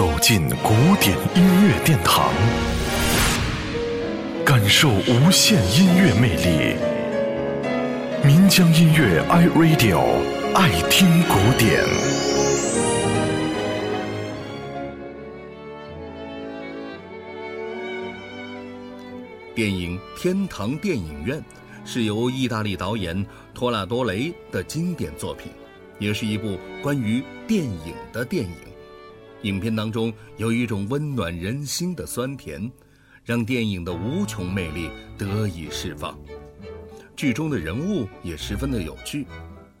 走进古典音乐殿堂，感受无限音乐魅力。民江音乐 iRadio 爱听古典。电影《天堂电影院》是由意大利导演托纳多雷的经典作品，也是一部关于电影的电影。影片当中有一种温暖人心的酸甜，让电影的无穷魅力得以释放。剧中的人物也十分的有趣，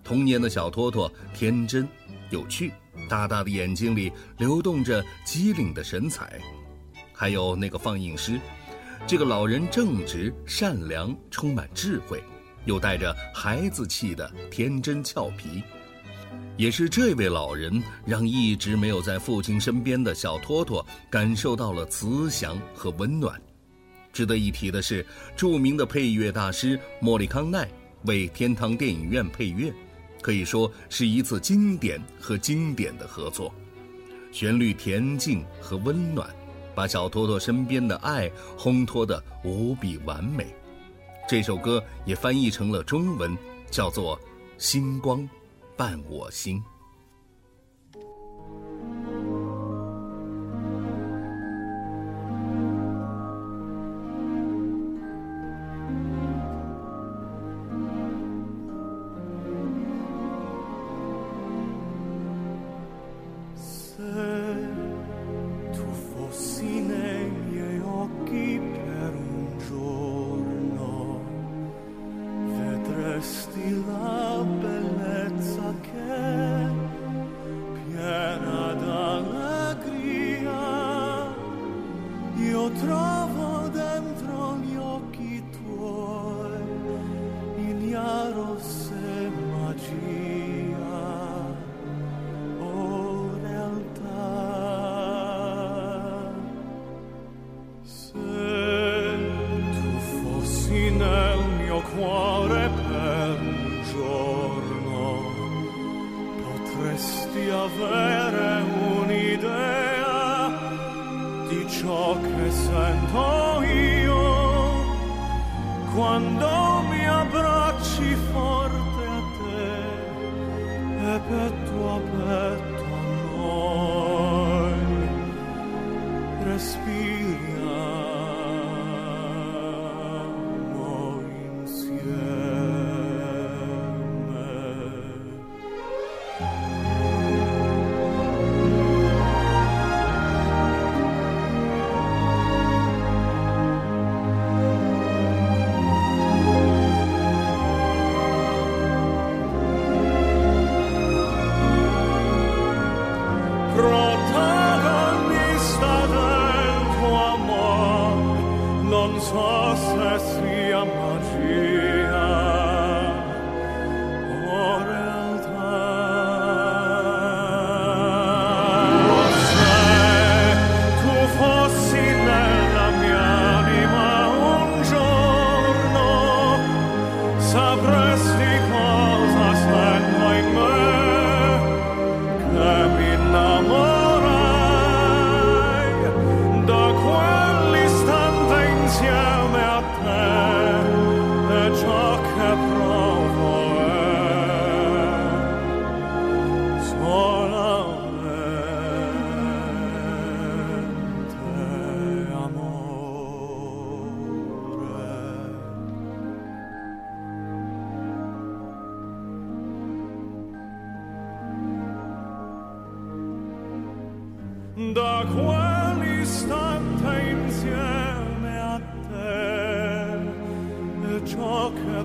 童年的小托托天真有趣，大大的眼睛里流动着机灵的神采，还有那个放映师，这个老人正直善良，充满智慧，又带着孩子气的天真俏皮。也是这位老人，让一直没有在父亲身边的小托托感受到了慈祥和温暖。值得一提的是，著名的配乐大师莫里康奈为天堂电影院配乐，可以说是一次经典和经典的合作。旋律恬静和温暖，把小托托身边的爱烘托得无比完美。这首歌也翻译成了中文，叫做《星光》。伴我心。vesti la bellezza che piena d'allegria. Io trovo dentro gli occhi tuoi ignaro se magia. O realtà se tu fossi nel mio cuore quando mi abbracci forte a te e petto a petto a noi. Respiri se sia magia. Da quell'istante insieme a te ciò che